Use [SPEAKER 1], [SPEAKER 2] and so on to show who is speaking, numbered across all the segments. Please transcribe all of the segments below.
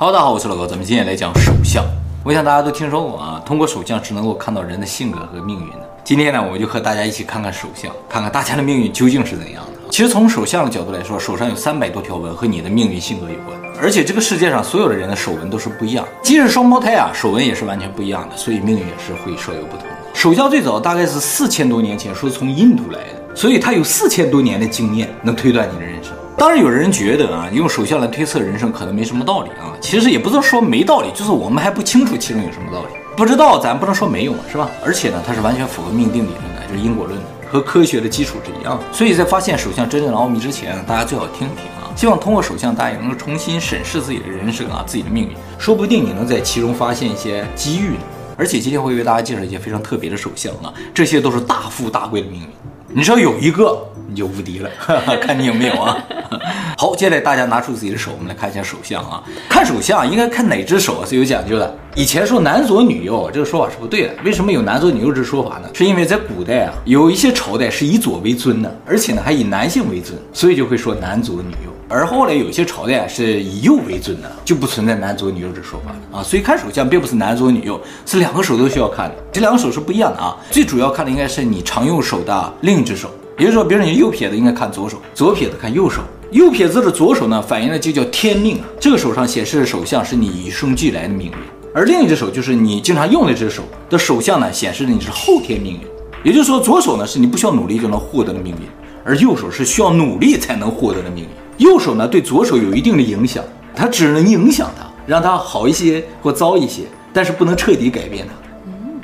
[SPEAKER 1] 好大家好，我是老高，咱们今天来讲手相。我想大家都听说过啊，通过手相是能够看到人的性格和命运的。今天呢，我就和大家一起看看手相，看看大家的命运究竟是怎样的。其实从手相的角度来说，手上有三百多条纹和你的命运性格有关，而且这个世界上所有的人的手纹都是不一样的，即使双胞胎啊，手纹也是完全不一样的，所以命运也是会稍有不同的。手相最早大概是四千多年前，说从印度来的，所以他有四千多年的经验，能推断你的人生。当然，有人觉得啊，用手相来推测人生可能没什么道理啊。其实也不是说没道理，就是我们还不清楚其中有什么道理。不知道，咱不能说没有嘛，是吧？而且呢，它是完全符合命定理论的，就是因果论的，和科学的基础是一样的。所以在发现手相真正的奥秘之前，大家最好听听啊。希望通过手相，大家也能够重新审视自己的人生啊，自己的命运，说不定你能在其中发现一些机遇呢。而且今天会为大家介绍一些非常特别的手相啊，这些都是大富大贵的命运。你只要有一个，你就无敌了，看你有没有啊。好，接下来大家拿出自己的手，我们来看一下手相啊。看手相应该看哪只手啊是有讲究的。以前说男左女右，这个说法是不对的。为什么有男左女右这说法呢？是因为在古代啊，有一些朝代是以左为尊的，而且呢还以男性为尊，所以就会说男左女右。而后来有些朝代是以右为尊的，就不存在男左女右这说法了啊。所以看手相并不是男左女右，是两个手都需要看的。这两个手是不一样的啊。最主要看的应该是你常用手的另一只手，也就是说，比如说你右撇子应该看左手，左撇子看右手。右撇子的左手呢，反映的就叫天命啊。这个手上显示的手相是你与生俱来的命运，而另一只手就是你经常用的这只手的手相呢，显示的你是后天命运。也就是说，左手呢是你不需要努力就能获得的命运，而右手是需要努力才能获得的命运。右手呢对左手有一定的影响，它只能影响它，让它好一些或糟一些，但是不能彻底改变它。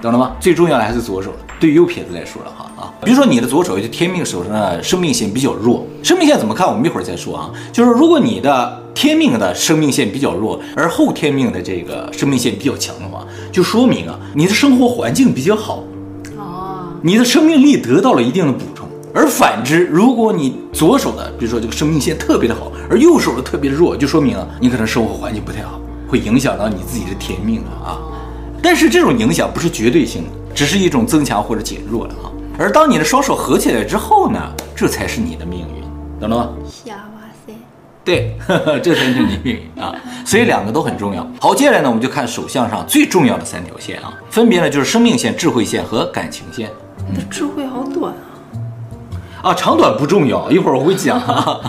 [SPEAKER 1] 懂了吗？最重要的还是左手了。对于右撇子来说的话啊，比如说你的左手就天命手上的生命线比较弱，生命线怎么看？我们一会儿再说啊。就是如果你的天命的生命线比较弱，而后天命的这个生命线比较强的话，就说明啊你的生活环境比较好哦，你的生命力得到了一定的补充。而反之，如果你左手的，比如说这个生命线特别的好，而右手的特别的弱，就说明啊你可能生活环境不太好，会影响到你自己的天命了啊。但是这种影响不是绝对性的。只是一种增强或者减弱了啊，而当你的双手合起来之后呢，这才是你的命运，懂了吗？
[SPEAKER 2] 瞎哇塞，
[SPEAKER 1] 对呵呵，这才是你命运啊，所以两个都很重要。好，接下来呢，我们就看手相上最重要的三条线啊，分别呢就是生命线、智慧线和感情线。
[SPEAKER 2] 你的智慧好短啊！
[SPEAKER 1] 啊，长短不重要，一会儿我会讲啊，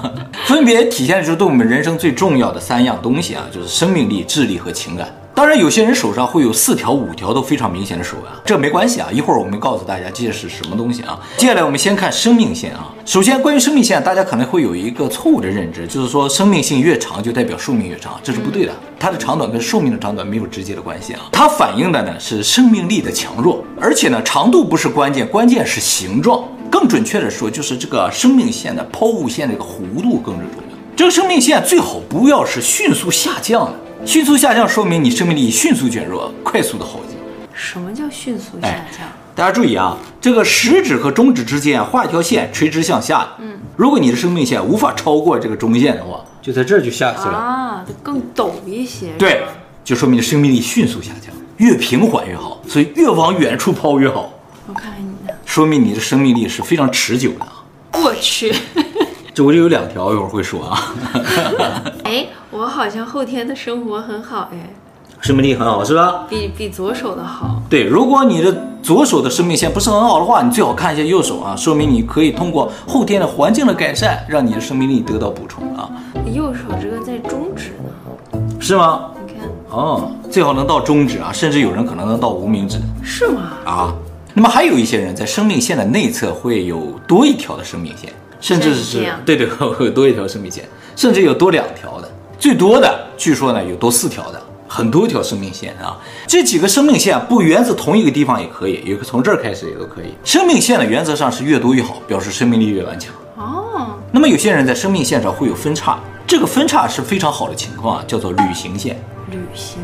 [SPEAKER 1] 分别体现出对我们人生最重要的三样东西啊，就是生命力、智力和情感。当然，有些人手上会有四条、五条都非常明显的手啊，这没关系啊。一会儿我们告诉大家这是什么东西啊。接下来我们先看生命线啊。首先，关于生命线，大家可能会有一个错误的认知，就是说生命线越长就代表寿命越长，这是不对的。它的长短跟寿命的长短没有直接的关系啊。它反映的呢是生命力的强弱，而且呢长度不是关键，关键是形状。更准确的说，就是这个生命线的抛物线这个弧度更是重要。这个生命线最好不要是迅速下降的。迅速下降说明你生命力迅速减弱，快速的耗尽。
[SPEAKER 2] 什么叫迅速下降？
[SPEAKER 1] 哎，大家注意啊，这个食指和中指之间画一条线，垂直向下。嗯，如果你的生命线无法超过这个中线的话，就在这儿就下去了
[SPEAKER 2] 啊，就更陡一些。
[SPEAKER 1] 对，就说明你生命力迅速下降，越平缓越好，所以越往远处抛越好。说明你的生命力是非常持久的。
[SPEAKER 2] 我去。
[SPEAKER 1] 这我就有两条，一会儿会说啊。
[SPEAKER 2] 哎，我好像后天的生活很好哎，
[SPEAKER 1] 生命力很好是吧？
[SPEAKER 2] 比比左手的好。
[SPEAKER 1] 对，如果你的左手的生命线不是很好的话，你最好看一下右手啊，说明你可以通过后天的环境的改善，让你的生命力得到补充啊。
[SPEAKER 2] 右手这个在中指呢，
[SPEAKER 1] 是吗？
[SPEAKER 2] 你看，
[SPEAKER 1] 哦，最好能到中指啊，甚至有人可能能到无名指。
[SPEAKER 2] 是吗？
[SPEAKER 1] 啊，那么还有一些人在生命线的内侧会有多一条的生命线。甚至是对对，会有多一条生命线，甚至有多两条的，最多的据说呢有多四条的，很多条生命线啊。这几个生命线不源自同一个地方也可以，有个从这儿开始也都可以。生命线呢原则上是越多越好，表示生命力越顽强。哦。那么有些人在生命线上会有分叉，这个分叉是非常好的情况啊，叫做旅行线。
[SPEAKER 2] 旅行。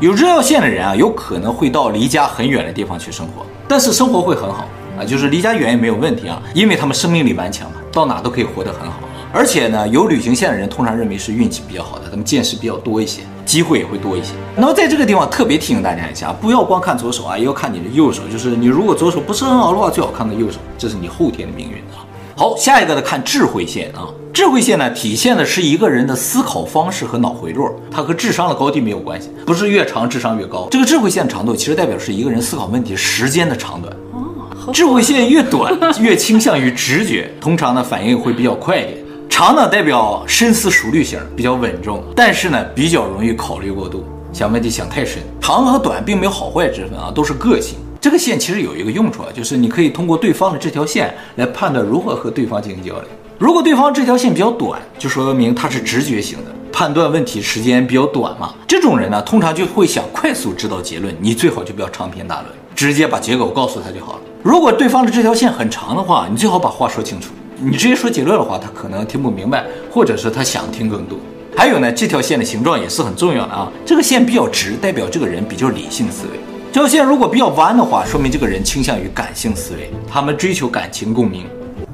[SPEAKER 1] 有这条线的人啊，有可能会到离家很远的地方去生活，但是生活会很好。啊，就是离家远也没有问题啊，因为他们生命力顽强嘛，到哪都可以活得很好。而且呢，有旅行线的人通常认为是运气比较好的，他们见识比较多一些，机会也会多一些。那么在这个地方特别提醒大家一下，不要光看左手啊，也要看你的右手。就是你如果左手不是很好的话，最好看看右手，这是你后天的命运啊。好，下一个呢，看智慧线啊。智慧线呢，体现的是一个人的思考方式和脑回路，它和智商的高低没有关系，不是越长智商越高。这个智慧线的长度其实代表是一个人思考问题时间的长短。哦，智慧线越短，越倾向于直觉，通常呢反应会比较快一点。长呢代表深思熟虑型，比较稳重，但是呢比较容易考虑过度，想问题想太深。长和短并没有好坏之分啊，都是个性。这个线其实有一个用处啊，就是你可以通过对方的这条线来判断如何和对方进行交流。如果对方这条线比较短，就说明他是直觉型的，判断问题时间比较短嘛。这种人呢，通常就会想快速知道结论，你最好就不要长篇大论，直接把结果告诉他就好了。如果对方的这条线很长的话，你最好把话说清楚。你直接说结论的话，他可能听不明白，或者是他想听更多。还有呢，这条线的形状也是很重要的啊。这个线比较直，代表这个人比较理性思维。这条线如果比较弯的话，说明这个人倾向于感性思维，他们追求感情共鸣。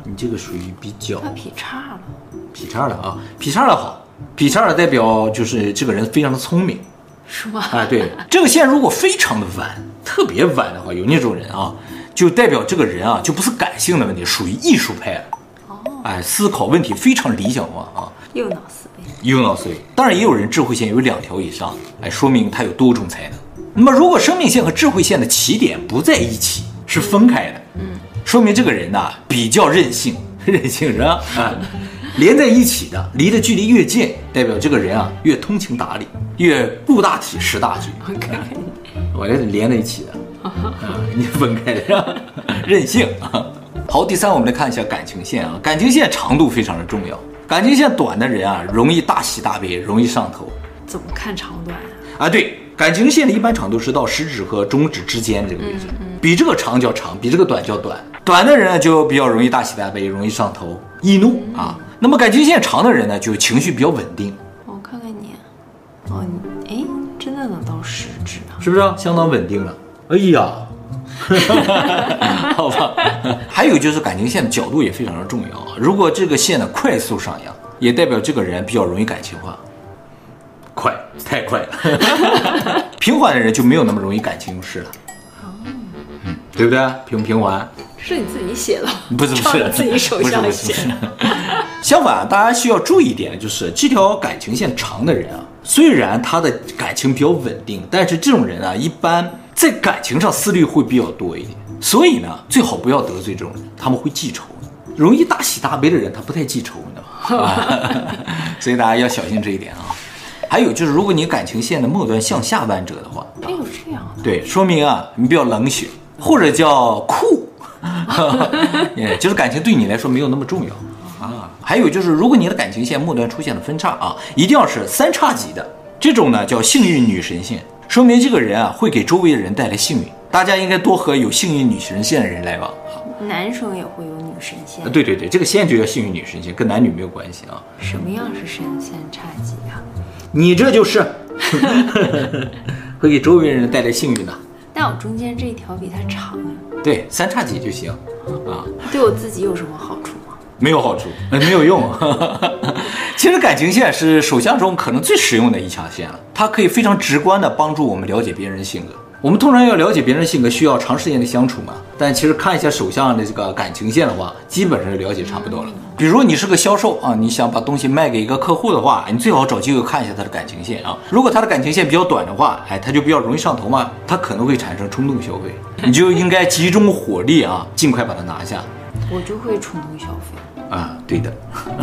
[SPEAKER 1] 你这个属于比较，
[SPEAKER 2] 他劈叉了，
[SPEAKER 1] 劈叉了啊，劈叉了好，劈叉了代表就是这个人非常的聪明，
[SPEAKER 2] 是吧？
[SPEAKER 1] 哎，对，这个线如果非常的弯，特别弯的话，有那种人啊，就代表这个人啊就不是感性的问题，属于艺术派了。哦，哎，思考问题非常理想化啊，
[SPEAKER 2] 右脑思维，
[SPEAKER 1] 右脑思维。当然也有人智慧线有两条以上，哎，说明他有多种才能。那么，如果生命线和智慧线的起点不在一起，是分开的，嗯，说明这个人呐比较任性，任性是吧？啊，连在一起的，离的距离越近，代表这个人啊越通情达理，越顾大体识大局。
[SPEAKER 2] OK，
[SPEAKER 1] 我这是连在一起的，啊，你分开的是吧？任性啊。好，第三，我们来看一下感情线啊，感情线长度非常的重要，感情线短的人啊，容易大喜大悲，容易上头。
[SPEAKER 2] 怎么看长短啊？
[SPEAKER 1] 啊，对。感情线的一般长度是到食指和中指之间这个位置，比这个长叫长，比这个短叫短。短的人呢就比较容易大喜大悲，容易上头、易怒啊。那么感情线长的人呢，就情绪比较稳定。
[SPEAKER 2] 我看看你，哦，哎，真的能到食指啊？
[SPEAKER 1] 是不是相当稳定了？哎呀，好吧。还有就是感情线的角度也非常的重要啊。如果这个线呢快速上扬，也代表这个人比较容易感情化。快，太快了。平缓的人就没有那么容易感情用事了。哦，嗯，对不对？平平缓
[SPEAKER 2] 是你自己写的？
[SPEAKER 1] 不是不是，
[SPEAKER 2] 自己手下写的。
[SPEAKER 1] 相反，大家需要注意一点，就是这条感情线长的人啊，虽然他的感情比较稳定，但是这种人啊，一般在感情上思虑会比较多一点。所以呢，最好不要得罪这种人，他们会记仇。容易大喜大悲的人，他不太记仇，你知道吗？所以大家要小心这一点啊。还有就是，如果你感情线的末端向下弯折的话，
[SPEAKER 2] 还有这样的，
[SPEAKER 1] 对，说明啊，你比较冷血，或者叫酷，也就是感情对你来说没有那么重要啊。还有就是，如果你的感情线末端出现了分叉啊，一定要是三叉戟的这种呢，叫幸运女神线，说明这个人啊会给周围的人带来幸运。大家应该多和有幸运女神线的人来往啊。
[SPEAKER 2] 男生也会有女神线，
[SPEAKER 1] 对对对，这个线就叫幸运女神线，跟男女没有关系啊。
[SPEAKER 2] 什么样是神仙叉戟啊？
[SPEAKER 1] 你这就是 会给周围人带来幸运的。
[SPEAKER 2] 但我中间这一条比它长啊。
[SPEAKER 1] 对，三叉戟就行啊。
[SPEAKER 2] 对我自己有什么好处吗？
[SPEAKER 1] 没有好处，没有用。其实感情线是手相中可能最实用的一条线了，它可以非常直观的帮助我们了解别人的性格。我们通常要了解别人的性格，需要长时间的相处嘛。但其实看一下手相的这个感情线的话，基本上就了解差不多了。比如你是个销售啊，你想把东西卖给一个客户的话，你最好找机会看一下他的感情线啊。如果他的感情线比较短的话，哎，他就比较容易上头嘛，他可能会产生冲动消费，你就应该集中火力啊，尽快把它拿下。
[SPEAKER 2] 我就会冲动消费。
[SPEAKER 1] 啊，对的，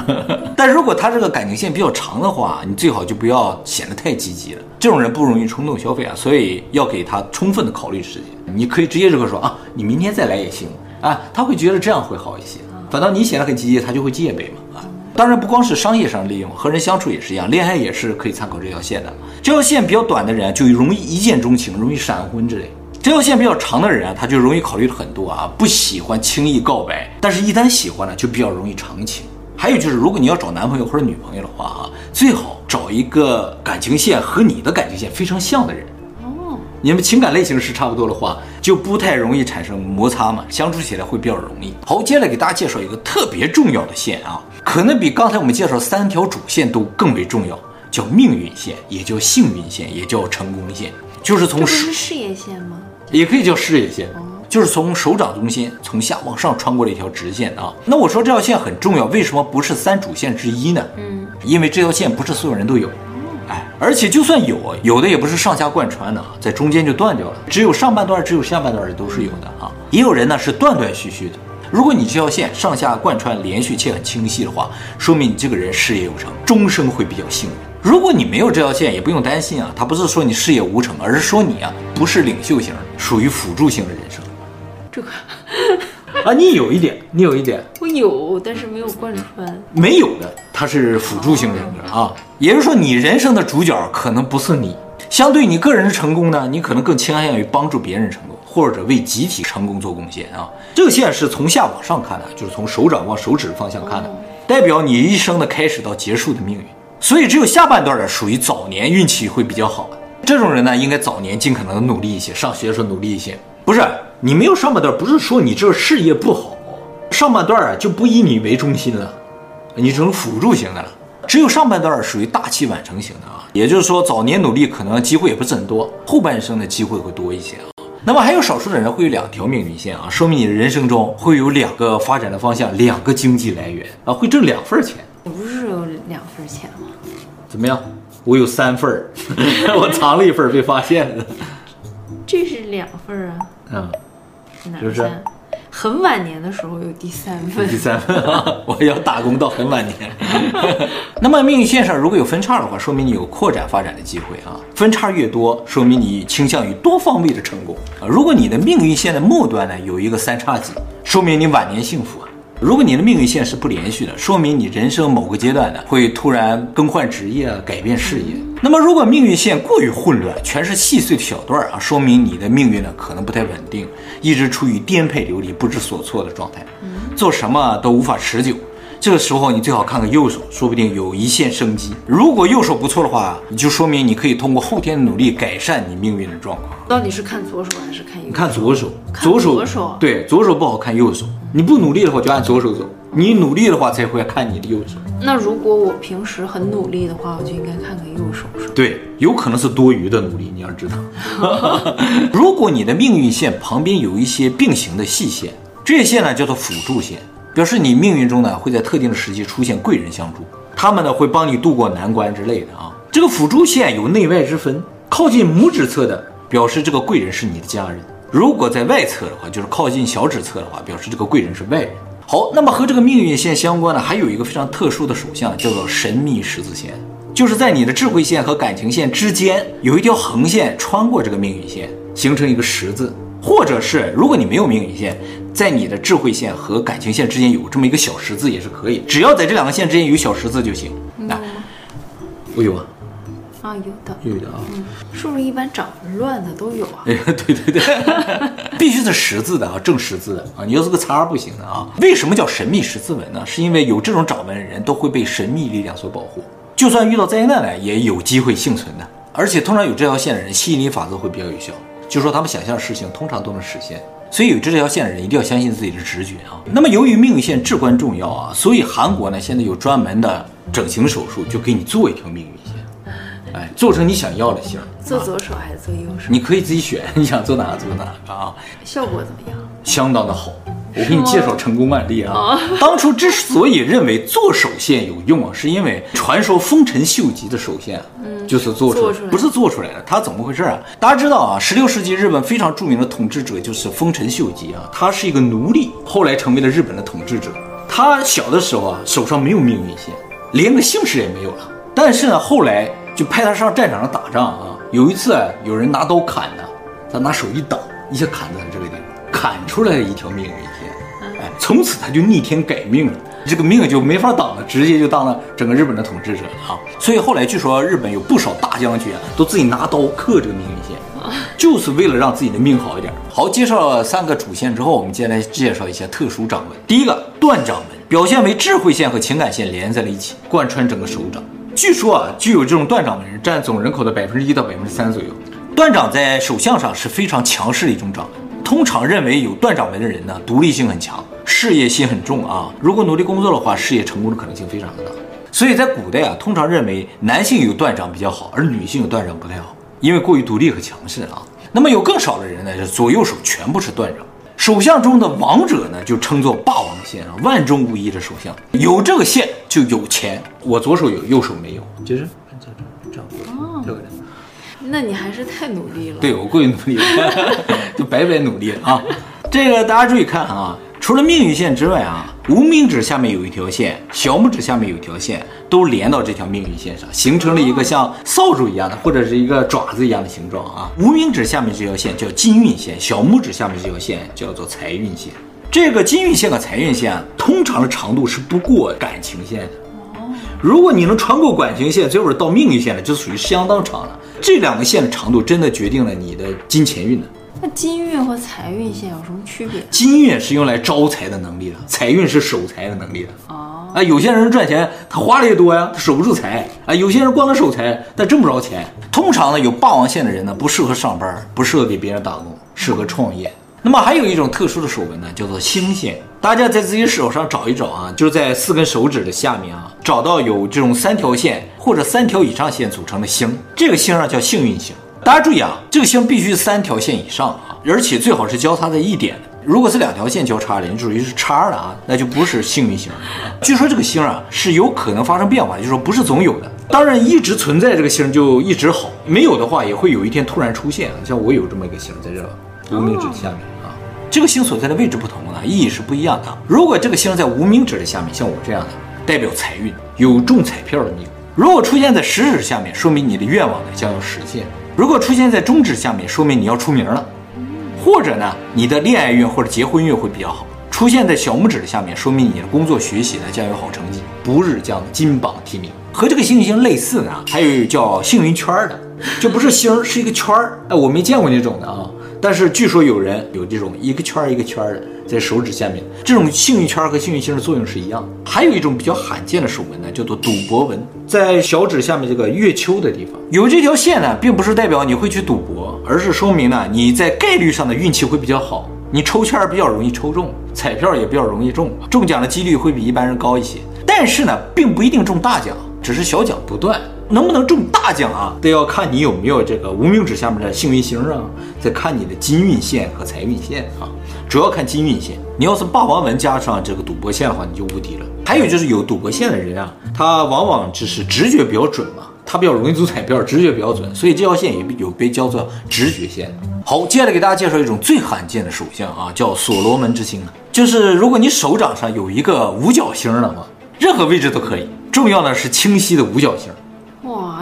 [SPEAKER 1] 但如果他这个感情线比较长的话，你最好就不要显得太积极了。这种人不容易冲动消费啊，所以要给他充分的考虑时间。你可以直接这么说啊，你明天再来也行啊，他会觉得这样会好一些。反倒你显得很积极，他就会戒备嘛啊。当然不光是商业上利用，和人相处也是一样，恋爱也是可以参考这条线的。这条线比较短的人就容易一见钟情，容易闪婚之类。这条线比较长的人啊，他就容易考虑很多啊，不喜欢轻易告白，但是一旦喜欢了，就比较容易长情。还有就是，如果你要找男朋友或者女朋友的话啊，最好找一个感情线和你的感情线非常像的人。哦，你们情感类型是差不多的话，就不太容易产生摩擦嘛，相处起来会比较容易。好，接下来给大家介绍一个特别重要的线啊，可能比刚才我们介绍三条主线都更为重要，叫命运线，也叫幸运线，也叫成功线，就是从
[SPEAKER 2] 事业线吗？
[SPEAKER 1] 也可以叫事业线，就是从手掌中心从下往上穿过了一条直线啊。那我说这条线很重要，为什么不是三主线之一呢？嗯，因为这条线不是所有人都有，哎，而且就算有，有的也不是上下贯穿的啊，在中间就断掉了，只有上半段，只有下半段的都是有的啊。也有人呢是断断续续的。如果你这条线上下贯穿连续且很清晰的话，说明你这个人事业有成，终生会比较幸运。如果你没有这条线，也不用担心啊，他不是说你事业无成，而是说你啊不是领袖型，属于辅助型的人生。
[SPEAKER 2] 这个
[SPEAKER 1] 啊，你有一点，你有一点，
[SPEAKER 2] 我有，但是没有贯穿。
[SPEAKER 1] 没有的，他是辅助型人格啊，也就是说你人生的主角可能不是你，相对你个人的成功呢，你可能更倾向于帮助别人成功。或者为集体成功做贡献啊！这个线是从下往上看的，就是从手掌往手指方向看的，代表你一生的开始到结束的命运。所以只有下半段的属于早年运气会比较好这种人呢，应该早年尽可能努力一些，上学的时候努力一些。不是你没有上半段，不是说你这个事业不好，上半段啊就不以你为中心了，你成辅助型的了。只有上半段属于大器晚成型的啊，也就是说早年努力可能机会也不是很多，后半生的机会会多一些啊。那么还有少数的人会有两条命运线啊，说明你的人生中会有两个发展的方向，两个经济来源啊，会挣两份钱。
[SPEAKER 2] 你不是有两份钱吗？
[SPEAKER 1] 怎么样？我有三份儿，我藏了一份被发现了。
[SPEAKER 2] 这是两份啊？
[SPEAKER 1] 嗯，
[SPEAKER 2] 哪个钱？很晚年的时候有第三份，
[SPEAKER 1] 第三份啊！我要打工到很晚年。那么命运线上如果有分叉的话，说明你有扩展发展的机会啊。分叉越多，说明你倾向于多方位的成功啊。如果你的命运线的末端呢有一个三叉戟，说明你晚年幸福啊。如果你的命运线是不连续的，说明你人生某个阶段呢会突然更换职业啊，改变事业。那么如果命运线过于混乱，全是细碎的小段啊，说明你的命运呢可能不太稳定，一直处于颠沛流离、不知所措的状态，做什么都无法持久。这个时候你最好看看右手，说不定有一线生机。如果右手不错的话，你就说明你可以通过后天的努力改善你命运的状况。
[SPEAKER 2] 到底是看左手还是看右手？
[SPEAKER 1] 你看左手，
[SPEAKER 2] 左手，左手
[SPEAKER 1] 对，左手不好看右手。你不努力的话，就按左手走；你努力的话，才会看你的右手。
[SPEAKER 2] 那如果我平时很努力的话，我就应该看看右手，是吧？
[SPEAKER 1] 对，有可能是多余的努力，你要知道。如果你的命运线旁边有一些并行的细线，这些线呢叫做辅助线。表示你命运中呢会在特定的时期出现贵人相助，他们呢会帮你度过难关之类的啊。这个辅助线有内外之分，靠近拇指侧的表示这个贵人是你的家人；如果在外侧的话，就是靠近小指侧的话，表示这个贵人是外人。好，那么和这个命运线相关的还有一个非常特殊的手相，叫做神秘十字线，就是在你的智慧线和感情线之间有一条横线穿过这个命运线，形成一个十字。或者是，如果你没有命运线，在你的智慧线和感情线之间有这么一个小十字也是可以，只要在这两个线之间有小十字就行。那、我有啊，
[SPEAKER 2] 啊有的，
[SPEAKER 1] 有的啊，
[SPEAKER 2] 嗯，是不是一般长纹乱的都有啊？
[SPEAKER 1] 哎，对对对，必须 是十字的啊，正十字的啊，你要是个叉不行的啊。为什么叫神秘十字纹呢？是因为有这种掌纹的人都会被神秘力量所保护，就算遇到灾难来，也有机会幸存的。而且通常有这条线的人，吸引力法则会比较有效。就是说他们想象的事情通常都能实现，所以有这条线的人一定要相信自己的直觉啊。那么由于命运线至关重要啊，所以韩国呢现在有专门的整形手术，就给你做一条命运线，哎，做成你想要的型。
[SPEAKER 2] 做左手还是做右手？
[SPEAKER 1] 你可以自己选，你想做哪个做哪个啊。
[SPEAKER 2] 效果怎么样？
[SPEAKER 1] 相当的好。我给你介绍成功案例啊！当初之所以认为做手线有用啊，是因为传说丰臣秀吉的手线，嗯，就是做出来，不是做出来的。他怎么回事啊？大家知道啊，十六世纪日本非常著名的统治者就是丰臣秀吉啊，他是一个奴隶，后来成为了日本的统治者。他小的时候啊，手上没有命运线，连个姓氏也没有了。但是呢，后来就派他上战场上打仗啊。有一次，有人拿刀砍他，他拿手一挡，一下砍在了这个地方，砍出来了一条命运线。从此他就逆天改命了，这个命就没法挡了，直接就当了整个日本的统治者啊。所以后来据说日本有不少大将军啊，都自己拿刀刻这个命运线，就是为了让自己的命好一点。好，介绍了三个主线之后，我们接下来介绍一些特殊掌纹。第一个断掌纹，表现为智慧线和情感线连在了一起，贯穿整个手掌。据说啊，具有这种断掌纹人占总人口的百分之一到百分之三左右。断掌在手相上是非常强势的一种掌。通常认为有断掌纹的人呢，独立性很强，事业心很重啊。如果努力工作的话，事业成功的可能性非常的大。所以在古代啊，通常认为男性有断掌比较好，而女性有断掌不太好，因为过于独立和强势啊。那么有更少的人呢，就左右手全部是断掌。手相中的王者呢，就称作霸王线啊，万中无一的首相。有这个线就有钱。我左手有，右手没有，就是这样，这样过这个。
[SPEAKER 2] 那你还是太努力了。
[SPEAKER 1] 对，我过于努力了，就白白努力了啊。这个大家注意看啊。除了命运线之外啊，无名指下面有一条线，小拇指下面有一条线，都连到这条命运线上，形成了一个像扫帚一样的，或者是一个爪子一样的形状啊。无名指下面这条线叫金运线，小拇指下面这条线叫做财运线。这个金运线和财运线啊，通常的长度是不过感情线的。如果你能穿过感情线，最后到命运线了，就属于相当长了。这两个线的长度真的决定了你的金钱运的。
[SPEAKER 2] 那金运和财运线有什么区别？
[SPEAKER 1] 金运是用来招财的能力的，财运是守财的能力的。哦，啊，有些人赚钱他花的也多呀，他守不住财啊。有些人光能守财，但挣不着钱。通常呢，有霸王线的人呢，不适合上班，不适合给别人打工，适合创业。那么还有一种特殊的手纹呢，叫做星线。大家在自己手上找一找啊，就是在四根手指的下面啊，找到有这种三条线或者三条以上线组成的星，这个星啊叫幸运星。大家注意啊，这个星必须三条线以上啊，而且最好是交叉在一点的。如果是两条线交叉的，你属于是叉的啊，那就不是幸运星。据说这个星啊是有可能发生变化，就是说不是总有的。当然，一直存在这个星就一直好，没有的话也会有一天突然出现。像我有这么一个星在这无名指下面啊，这个星所在的位置不同啊，意义是不一样的。如果这个星在无名指的下面，像我这样的，代表财运，有中彩票的命。如果出现在食指下面，说明你的愿望呢将要实现。如果出现在中指下面，说明你要出名了，或者呢，你的恋爱运或者结婚运会比较好。出现在小拇指的下面，说明你的工作学习呢将有好成绩，不日将金榜题名。和这个幸运星类似呢，还有叫幸运圈的，就不是星，是一个圈儿。哎，我没见过那种的啊。但是据说有人有这种一个圈儿一个圈儿的在手指下面，这种幸运圈和幸运星的作用是一样。还有一种比较罕见的手纹呢，叫做赌博纹，在小指下面这个月丘的地方有这条线呢，并不是代表你会去赌博，而是说明呢你在概率上的运气会比较好，你抽签比较容易抽中，彩票也比较容易中，中奖的几率会比一般人高一些。但是呢，并不一定中大奖，只是小奖不断。能不能中大奖啊？得要看你有没有这个无名指下面的幸运星啊，再看你的金运线和财运线啊，主要看金运线。你要是霸王纹加上这个赌博线的话，你就无敌了。还有就是有赌博线的人啊，他往往就是直觉比较准嘛，他比较容易中彩票，直觉比较准，所以这条线也有被叫做直觉线。好，接下来给大家介绍一种最罕见的手相啊，叫所罗门之星。就是如果你手掌上有一个五角星的话，任何位置都可以，重要的是清晰的五角星。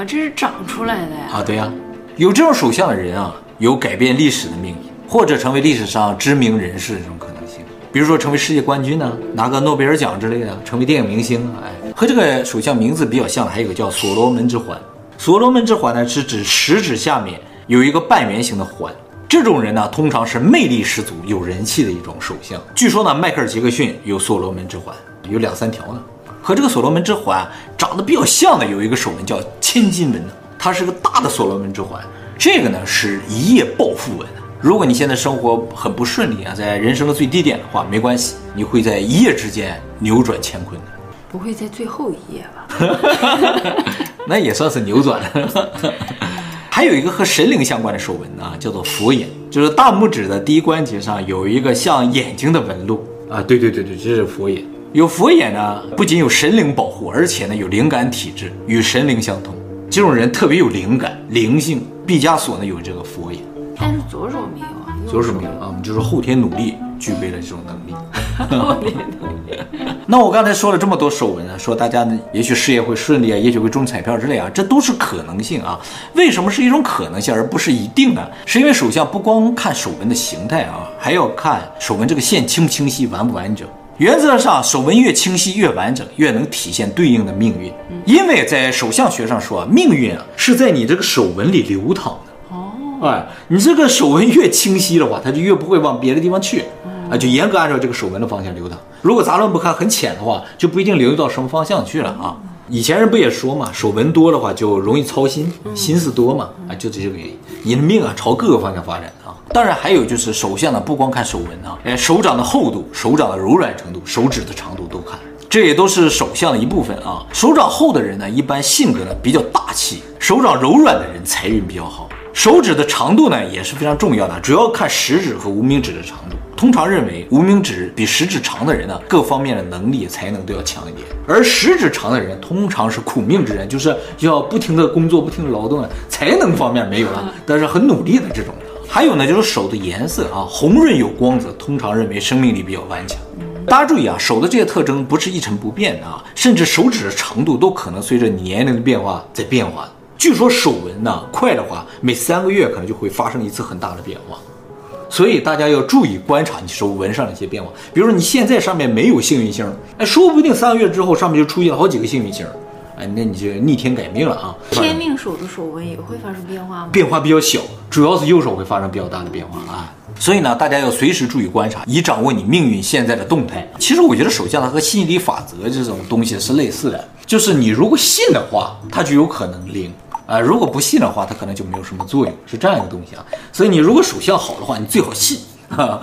[SPEAKER 2] 这是长出来的呀！
[SPEAKER 1] 啊，对呀，有这种手相的人啊，有改变历史的命运，或者成为历史上知名人士的这种可能性。比如说成为世界冠军呢，拿个诺贝尔奖之类的，成为电影明星。哎，和这个手相名字比较像的还有个叫所罗门之环。所罗门之环呢，是指食指下面有一个半圆形的环。这种人呢，通常是魅力十足、有人气的一种手相。据说呢，迈克尔·杰克逊有所罗门之环，有两三条呢。和这个所罗门之环长得比较像的有一个手纹叫千金纹，它是个大的所罗门之环。这个呢是一夜暴富纹。如果你现在生活很不顺利啊，在人生的最低点的话，没关系，你会在一夜之间扭转乾坤的。
[SPEAKER 2] 不会在最后一夜吧？
[SPEAKER 1] 那也算是扭转了。还有一个和神灵相关的手纹呢，叫做佛眼，就是大拇指的第一关节上有一个像眼睛的纹路啊。对对对对，这是佛眼。有佛眼呢，不仅有神灵保护，而且呢有灵感体质，与神灵相通。这种人特别有灵感、灵性。毕加索呢有这个佛眼，
[SPEAKER 2] 但是左手没有啊。
[SPEAKER 1] 左手没有啊，我们就是后天努力具备了这种能力。后天努力。那我刚才说了这么多手纹啊，说大家呢也许事业会顺利啊，也许会中彩票之类啊，这都是可能性啊。为什么是一种可能性而不是一定呢？是因为手相不光看手纹的形态啊，还要看手纹这个线清不清晰、完不完整。原则上，手纹越清晰、越完整，越能体现对应的命运。因为在手相学上说，命运啊是在你这个手纹里流淌的。哦，哎，你这个手纹越清晰的话，它就越不会往别的地方去。啊，就严格按照这个手纹的方向流淌。如果杂乱不堪、很浅的话，就不一定流到什么方向去了啊。以前人不也说嘛，手纹多的话就容易操心，心思多嘛。啊，就这个原因。你的命啊，朝各个方向发展啊。当然，还有就是手相呢，不光看手纹啊，哎，手掌的厚度、手掌的柔软程度、手指的长度都看，这也都是手相的一部分啊。手掌厚的人呢，一般性格呢比较大气；手掌柔软的人财运比较好；手指的长度呢也是非常重要的，主要看食指和无名指的长度。通常认为无名指比食指长的人呢，各方面的能力才能都要强一点。而食指长的人通常是苦命之人，就是要不停的工作、不停的劳动，才能方面没有了，但是很努力的这种。还有呢，就是手的颜色啊，红润有光泽，通常认为生命力比较顽强。大家注意啊，手的这些特征不是一成不变的啊，甚至手指的长度都可能随着你年龄的变化在变化。据说手纹呢，快的话，每三个月可能就会发生一次很大的变化，所以大家要注意观察你手纹上的一些变化。比如说你现在上面没有幸运星，哎，说不定三个月之后上面就出现了好几个幸运星，哎，那你就逆天改命了啊！
[SPEAKER 2] 天命手的手纹也会发生变化吗？
[SPEAKER 1] 变化比较小，主要是右手会发生比较大的变化啊。所以呢，大家要随时注意观察，以掌握你命运现在的动态。其实我觉得手相它和吸引力法则这种东西是类似的，就是你如果信的话，它就有可能灵啊；如果不信的话，它可能就没有什么作用，是这样一个东西啊。所以你如果属相好的话，你最好信。哈。